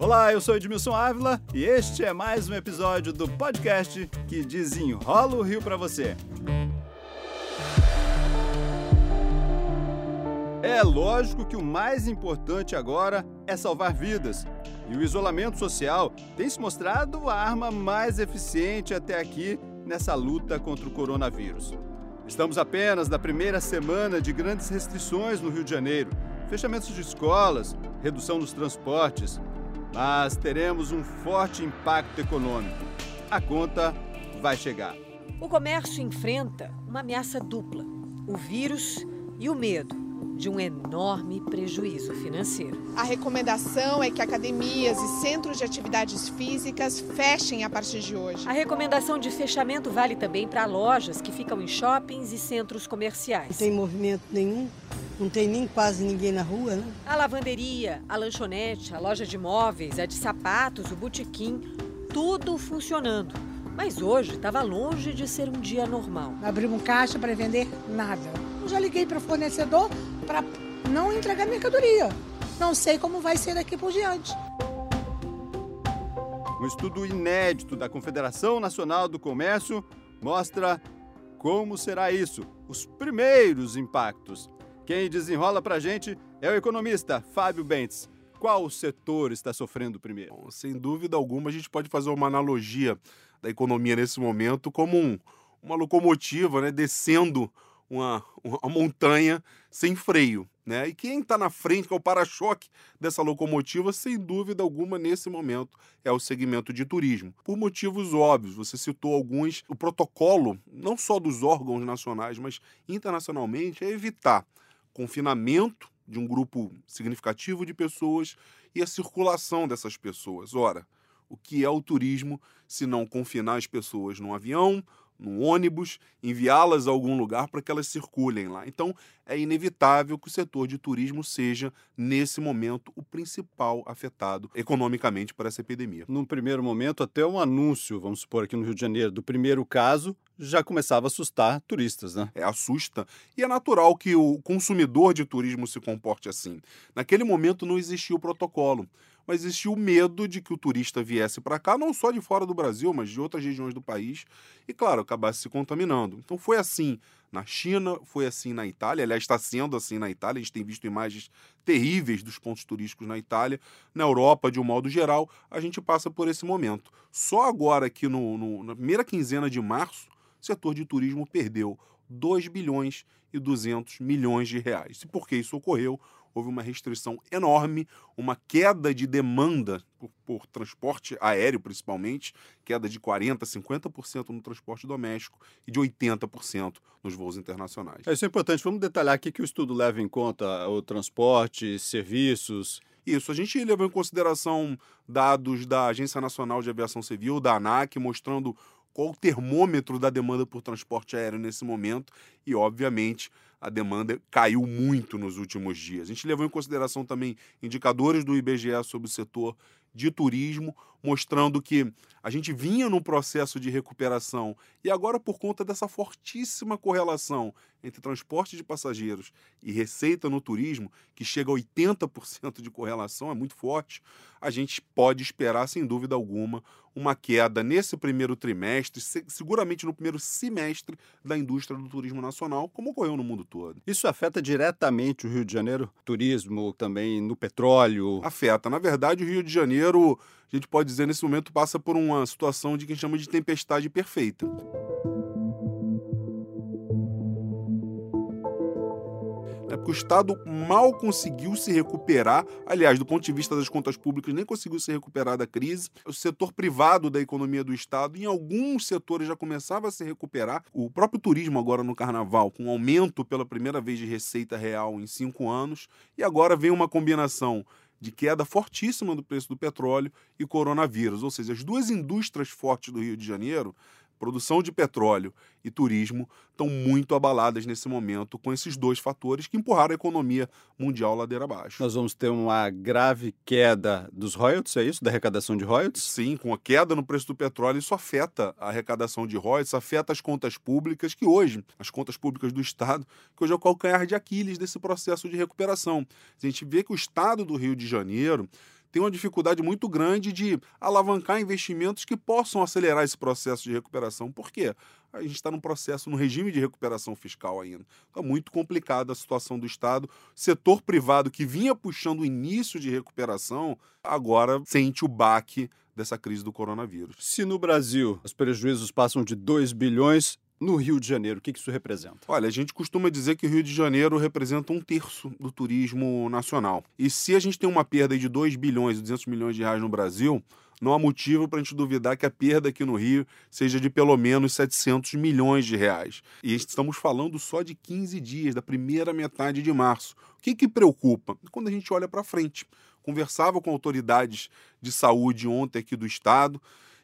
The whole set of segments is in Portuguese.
Olá, eu sou Edmilson Ávila e este é mais um episódio do podcast que desenrola o Rio para você. É lógico que o mais importante agora é salvar vidas. E o isolamento social tem se mostrado a arma mais eficiente até aqui nessa luta contra o coronavírus. Estamos apenas na primeira semana de grandes restrições no Rio de Janeiro, fechamentos de escolas, redução nos transportes, mas teremos um forte impacto econômico. A conta vai chegar. O comércio enfrenta uma ameaça dupla: o vírus e o medo de um enorme prejuízo financeiro. A recomendação é que academias e centros de atividades físicas fechem a partir de hoje. A recomendação de fechamento vale também para lojas que ficam em shoppings e centros comerciais. Não tem movimento nenhum, não tem nem quase ninguém na rua, né? A lavanderia, a lanchonete, a loja de móveis, a de sapatos, o botequim, tudo funcionando. Mas hoje estava longe de ser um dia normal. Abrimos caixa para vender nada. Eu já liguei para o fornecedor para não entregar mercadoria. Não sei como vai ser daqui por diante. Um estudo inédito da Confederação Nacional do Comércio mostra como será isso, os primeiros impactos. Quem desenrola para a gente é o economista Fábio Bentes. Qual setor está sofrendo primeiro? Bom, sem dúvida alguma, a gente pode fazer uma analogia da economia nesse momento como um, uma locomotiva né, descendo uma, uma montanha sem freio. Né? E quem está na frente, que é o para-choque dessa locomotiva, sem dúvida alguma, nesse momento, é o segmento de turismo. Por motivos óbvios, você citou alguns, o protocolo, não só dos órgãos nacionais, mas internacionalmente, é evitar confinamento de um grupo significativo de pessoas e a circulação dessas pessoas. Ora, o que é o turismo se não confinar as pessoas num avião, num ônibus, enviá-las a algum lugar para que elas circulem lá. Então, é inevitável que o setor de turismo seja, nesse momento, o principal afetado economicamente por essa epidemia. Num primeiro momento, até um anúncio, vamos supor aqui no Rio de Janeiro, do primeiro caso, já começava a assustar turistas, né? É, assusta. E é natural que o consumidor de turismo se comporte assim. Naquele momento não existia o protocolo mas existia o medo de que o turista viesse para cá, não só de fora do Brasil, mas de outras regiões do país, e, claro, acabasse se contaminando. Então foi assim na China, foi assim na Itália, aliás, está sendo assim na Itália, a gente tem visto imagens terríveis dos pontos turísticos na Itália, na Europa, de um modo geral, a gente passa por esse momento. Só agora, aqui no, no, na primeira quinzena de março, o setor de turismo perdeu 2 bilhões e 200 milhões de reais. E por que isso ocorreu? Houve uma restrição enorme, uma queda de demanda por, por transporte aéreo, principalmente, queda de 40%, 50% no transporte doméstico e de 80% nos voos internacionais. É, isso é importante. Vamos detalhar aqui que o estudo leva em conta o transporte, serviços. Isso, a gente levou em consideração dados da Agência Nacional de Aviação Civil, da ANAC, mostrando qual o termômetro da demanda por transporte aéreo nesse momento e, obviamente, a demanda caiu muito nos últimos dias. A gente levou em consideração também indicadores do IBGE sobre o setor de turismo, mostrando que a gente vinha num processo de recuperação e agora, por conta dessa fortíssima correlação entre transporte de passageiros e receita no turismo, que chega a 80% de correlação, é muito forte, a gente pode esperar, sem dúvida alguma, uma queda nesse primeiro trimestre, seguramente no primeiro semestre da indústria do turismo nacional, como ocorreu no mundo todo. Isso afeta diretamente o Rio de Janeiro? Turismo também no petróleo? Afeta. Na verdade, o Rio de Janeiro, a gente pode dizer, nesse momento passa por uma situação de que chama de tempestade perfeita. é porque o Estado mal conseguiu se recuperar, aliás, do ponto de vista das contas públicas, nem conseguiu se recuperar da crise. O setor privado da economia do Estado, em alguns setores, já começava a se recuperar. O próprio turismo, agora no carnaval, com um aumento pela primeira vez de receita real em cinco anos, e agora vem uma combinação de queda fortíssima do preço do petróleo e coronavírus. Ou seja, as duas indústrias fortes do Rio de Janeiro produção de petróleo e turismo estão muito abaladas nesse momento com esses dois fatores que empurraram a economia mundial ladeira abaixo. Nós vamos ter uma grave queda dos royalties, é isso? Da arrecadação de royalties? Sim, com a queda no preço do petróleo, isso afeta a arrecadação de royalties, afeta as contas públicas, que hoje, as contas públicas do Estado, que hoje é o calcanhar de Aquiles desse processo de recuperação. A gente vê que o Estado do Rio de Janeiro tem uma dificuldade muito grande de alavancar investimentos que possam acelerar esse processo de recuperação. Por quê? A gente está num processo, num regime de recuperação fiscal ainda. Está muito complicada a situação do Estado. Setor privado que vinha puxando o início de recuperação, agora sente o baque dessa crise do coronavírus. Se no Brasil os prejuízos passam de 2 bilhões, no Rio de Janeiro, o que isso representa? Olha, a gente costuma dizer que o Rio de Janeiro representa um terço do turismo nacional. E se a gente tem uma perda de 2 bilhões e 200 milhões de reais no Brasil, não há motivo para a gente duvidar que a perda aqui no Rio seja de pelo menos 700 milhões de reais. E estamos falando só de 15 dias, da primeira metade de março. O que, que preocupa? Quando a gente olha para frente. Conversava com autoridades de saúde ontem aqui do estado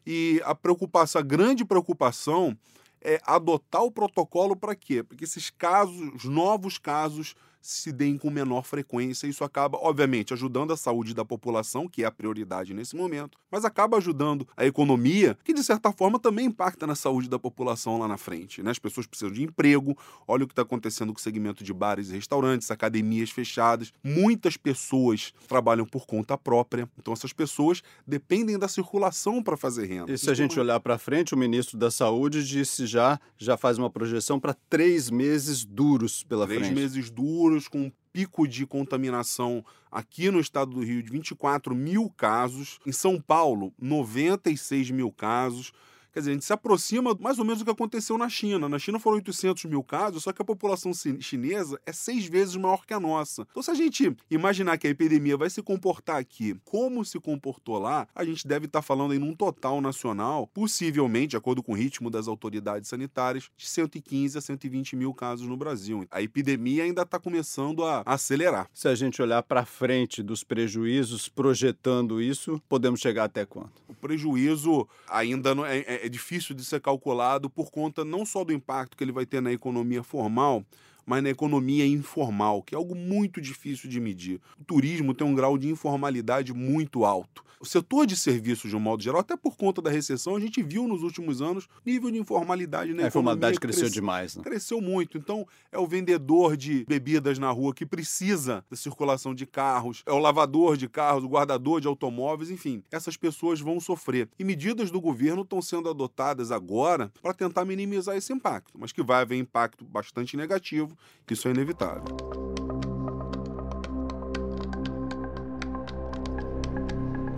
e a preocupação, a grande preocupação é adotar o protocolo para quê? Porque esses casos, novos casos se deem com menor frequência. Isso acaba, obviamente, ajudando a saúde da população, que é a prioridade nesse momento, mas acaba ajudando a economia, que de certa forma também impacta na saúde da população lá na frente. Né? As pessoas precisam de emprego. Olha o que está acontecendo com o segmento de bares e restaurantes, academias fechadas. Muitas pessoas trabalham por conta própria. Então, essas pessoas dependem da circulação para fazer renda. E se então, a gente olhar para frente, o ministro da Saúde disse já, já faz uma projeção para três meses duros pela três frente. Três meses duros com um pico de contaminação aqui no estado do Rio de 24 mil casos, em São Paulo, 96 mil casos. Quer dizer, a gente se aproxima mais ou menos do que aconteceu na China. Na China foram 800 mil casos, só que a população chinesa é seis vezes maior que a nossa. Então, se a gente imaginar que a epidemia vai se comportar aqui como se comportou lá, a gente deve estar falando em um total nacional, possivelmente, de acordo com o ritmo das autoridades sanitárias, de 115 a 120 mil casos no Brasil. A epidemia ainda está começando a acelerar. Se a gente olhar para frente dos prejuízos, projetando isso, podemos chegar até quanto? O prejuízo ainda não é, é é, difícil de ser calculado por conta não só do impacto que ele vai ter na economia formal, mas na economia informal, que é algo muito difícil de medir. O turismo tem um grau de informalidade muito alto. O setor de serviços, de um modo geral, até por conta da recessão, a gente viu nos últimos anos nível de informalidade na a informalidade cresceu cresce... demais, né? Cresceu muito. Então, é o vendedor de bebidas na rua que precisa da circulação de carros, é o lavador de carros, o guardador de automóveis, enfim. Essas pessoas vão sofrer. E medidas do governo estão sendo adotadas agora para tentar minimizar esse impacto, mas que vai haver impacto bastante negativo, isso é inevitável.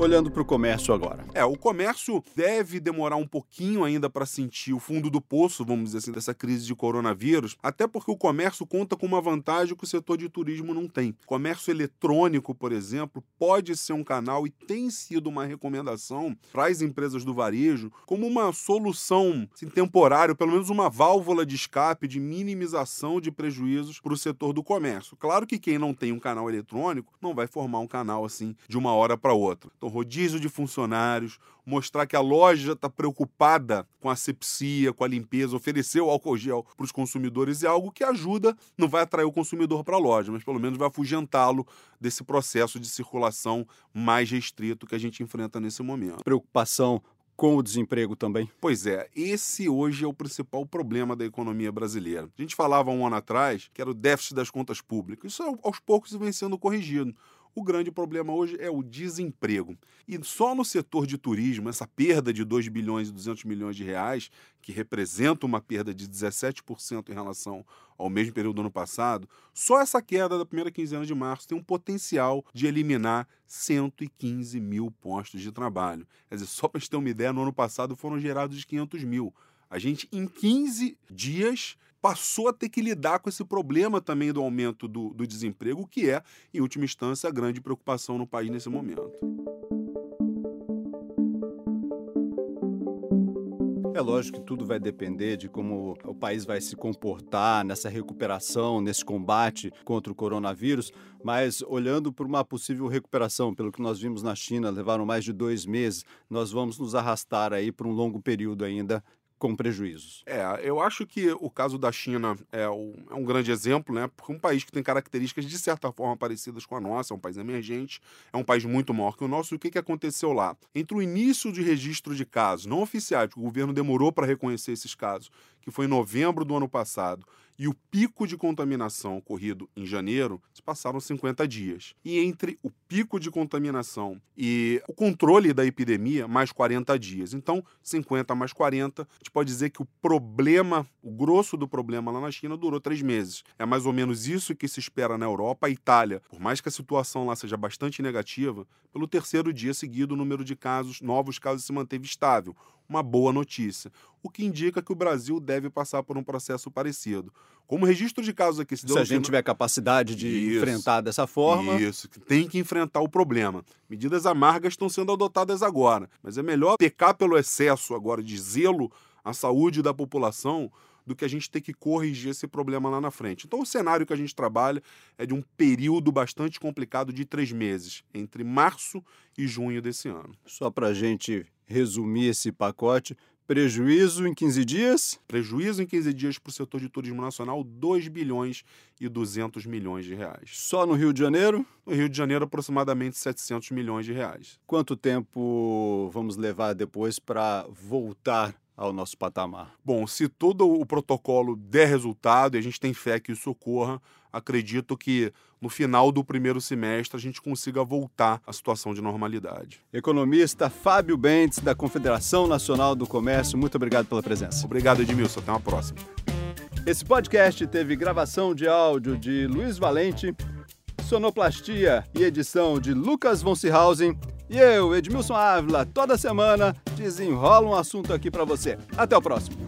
Olhando para o comércio agora. É, o comércio deve demorar um pouquinho ainda para sentir o fundo do poço, vamos dizer assim, dessa crise de coronavírus, até porque o comércio conta com uma vantagem que o setor de turismo não tem. Comércio eletrônico, por exemplo, pode ser um canal e tem sido uma recomendação para as empresas do varejo como uma solução assim, temporária, pelo menos uma válvula de escape, de minimização de prejuízos para o setor do comércio. Claro que quem não tem um canal eletrônico não vai formar um canal assim de uma hora para outra. Então, rodízio de funcionários, mostrar que a loja está preocupada com a sepsia, com a limpeza, oferecer o álcool gel para os consumidores é algo que ajuda, não vai atrair o consumidor para a loja, mas pelo menos vai afugentá-lo desse processo de circulação mais restrito que a gente enfrenta nesse momento. Preocupação com o desemprego também? Pois é, esse hoje é o principal problema da economia brasileira. A gente falava um ano atrás que era o déficit das contas públicas. Isso aos poucos vem sendo corrigido. O grande problema hoje é o desemprego. E só no setor de turismo, essa perda de 2 bilhões e 200 milhões de reais, que representa uma perda de 17% em relação ao mesmo período do ano passado, só essa queda da primeira quinzena de março tem um potencial de eliminar 115 mil postos de trabalho. Quer dizer, só para gente ter uma ideia, no ano passado foram gerados 500 mil. A gente, em 15 dias, passou a ter que lidar com esse problema também do aumento do, do desemprego, que é, em última instância, a grande preocupação no país nesse momento. É lógico que tudo vai depender de como o país vai se comportar nessa recuperação, nesse combate contra o coronavírus, mas olhando para uma possível recuperação, pelo que nós vimos na China, levaram mais de dois meses, nós vamos nos arrastar aí por um longo período ainda com prejuízos. É, eu acho que o caso da China é, o, é, um grande exemplo, né? Porque um país que tem características de certa forma parecidas com a nossa, é um país emergente, é um país muito maior que o nosso. E o que, que aconteceu lá? Entre o início de registro de casos não oficiais, que o governo demorou para reconhecer esses casos, que foi em novembro do ano passado, e o pico de contaminação ocorrido em janeiro se passaram 50 dias. E entre o pico de contaminação e o controle da epidemia, mais 40 dias. Então, 50 mais 40, a gente pode dizer que o problema, o grosso do problema lá na China durou três meses. É mais ou menos isso que se espera na Europa. A Itália, por mais que a situação lá seja bastante negativa, pelo terceiro dia seguido o número de casos, novos casos, se manteve estável uma boa notícia, o que indica que o Brasil deve passar por um processo parecido. Como o registro de casos aqui se deu. Se a gente tiver capacidade de isso, enfrentar dessa forma. Isso, tem que enfrentar o problema. Medidas amargas estão sendo adotadas agora, mas é melhor pecar pelo excesso agora de zelo à saúde da população do que a gente ter que corrigir esse problema lá na frente. Então, o cenário que a gente trabalha é de um período bastante complicado de três meses, entre março e junho desse ano. Só para a gente resumir esse pacote, Prejuízo em 15 dias? Prejuízo em 15 dias para o setor de turismo nacional, 2 bilhões e 200 milhões de reais. Só no Rio de Janeiro? No Rio de Janeiro, aproximadamente 700 milhões de reais. Quanto tempo vamos levar depois para voltar ao nosso patamar? Bom, se todo o protocolo der resultado e a gente tem fé que isso ocorra, acredito que no final do primeiro semestre a gente consiga voltar à situação de normalidade. Economista Fábio Bentes, da Confederação Nacional do Comércio, muito obrigado pela presença. Obrigado, Edmilson. Até uma próxima. Esse podcast teve gravação de áudio de Luiz Valente, sonoplastia e edição de Lucas von Seehausen e eu, Edmilson Ávila, toda semana desenrola um assunto aqui para você. Até o próximo.